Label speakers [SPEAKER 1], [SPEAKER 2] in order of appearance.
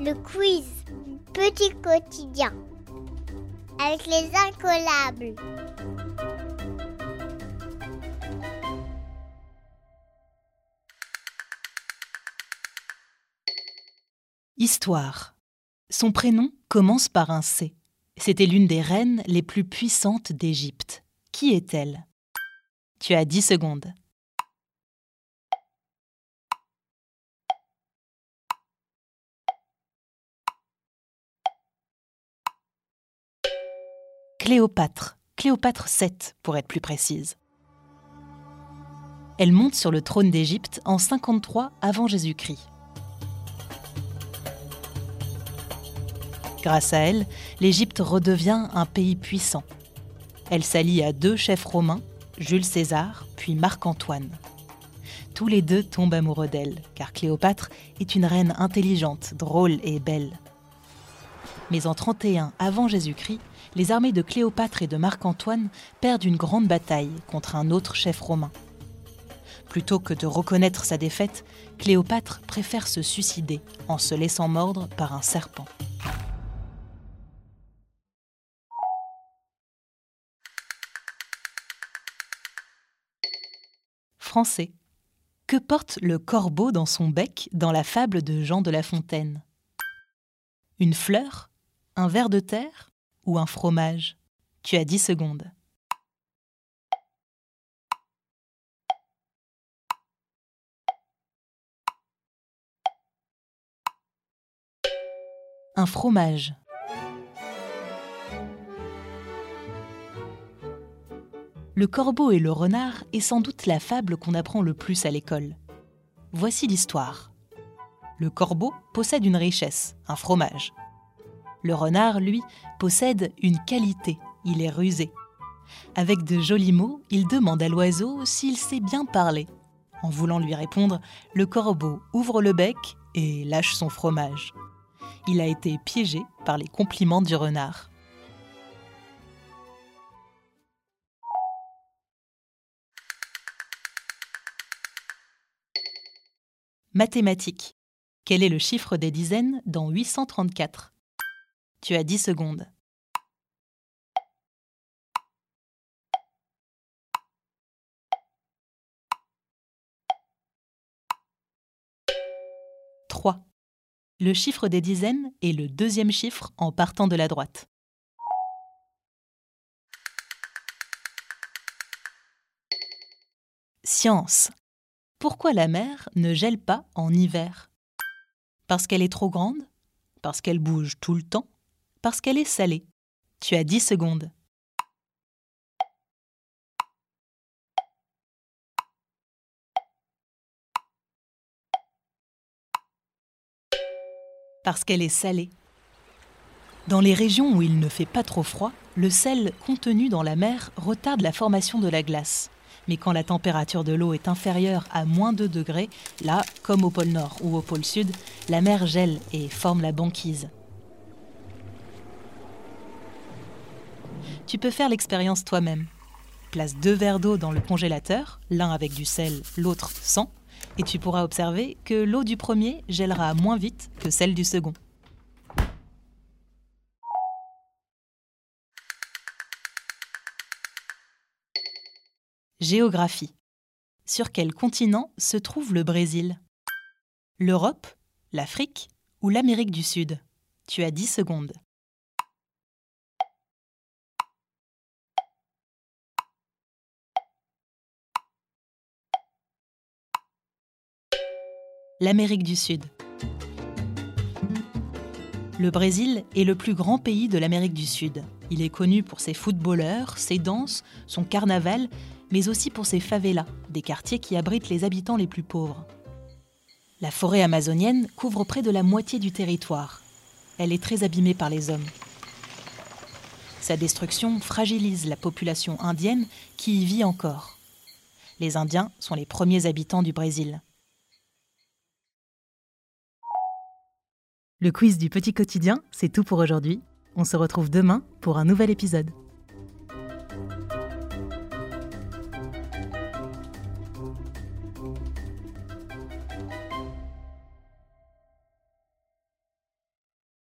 [SPEAKER 1] Le quiz Petit quotidien avec les incollables.
[SPEAKER 2] Histoire. Son prénom commence par un C. C'était l'une des reines les plus puissantes d'Égypte. Qui est-elle? Tu as 10 secondes. Cléopâtre, Cléopâtre VII pour être plus précise. Elle monte sur le trône d'Égypte en 53 avant Jésus-Christ. Grâce à elle, l'Égypte redevient un pays puissant. Elle s'allie à deux chefs romains, Jules César puis Marc-Antoine. Tous les deux tombent amoureux d'elle, car Cléopâtre est une reine intelligente, drôle et belle. Mais en 31 avant Jésus-Christ, les armées de Cléopâtre et de Marc-Antoine perdent une grande bataille contre un autre chef romain. Plutôt que de reconnaître sa défaite, Cléopâtre préfère se suicider en se laissant mordre par un serpent. Français. Que porte le corbeau dans son bec dans la fable de Jean de La Fontaine? Une fleur Un ver de terre Ou un fromage? Tu as 10 secondes. Un fromage. Le corbeau et le renard est sans doute la fable qu'on apprend le plus à l'école. Voici l'histoire. Le corbeau possède une richesse, un fromage. Le renard, lui, possède une qualité, il est rusé. Avec de jolis mots, il demande à l'oiseau s'il sait bien parler. En voulant lui répondre, le corbeau ouvre le bec et lâche son fromage. Il a été piégé par les compliments du renard. Mathématiques. Quel est le chiffre des dizaines dans 834 Tu as 10 secondes. « 3. Le chiffre des dizaines est le deuxième chiffre en partant de la droite. Science. Pourquoi la mer ne gèle pas en hiver? Parce qu'elle est trop grande? Parce qu'elle bouge tout le temps? Parce qu'elle est salée Tu as 10 secondes. Parce qu'elle est salée. Dans les régions où il ne fait pas trop froid, le sel contenu dans la mer retarde la formation de la glace. Mais quand la température de l'eau est inférieure à moins 2 degrés, là, comme au pôle Nord ou au pôle Sud, la mer gèle et forme la banquise. Tu peux faire l'expérience toi-même. Place deux verres d'eau dans le congélateur, l'un avec du sel, l'autre sans, et tu pourras observer que l'eau du premier gèlera moins vite que celle du second. Géographie. Sur quel continent se trouve le Brésil? L'Europe, l'Afrique ou l'Amérique du Sud? Tu as 10 secondes. L'Amérique du Sud. Le Brésil est le plus grand pays de l'Amérique du Sud. Il est connu pour ses footballeurs, ses danses, son carnaval mais aussi pour ses favelas, des quartiers qui abritent les habitants les plus pauvres. La forêt amazonienne couvre près de la moitié du territoire. Elle est très abîmée par les hommes. Sa destruction fragilise la population indienne qui y vit encore. Les Indiens sont les premiers habitants du Brésil. Le quiz du petit quotidien, c'est tout pour aujourd'hui. On se retrouve demain pour un nouvel épisode.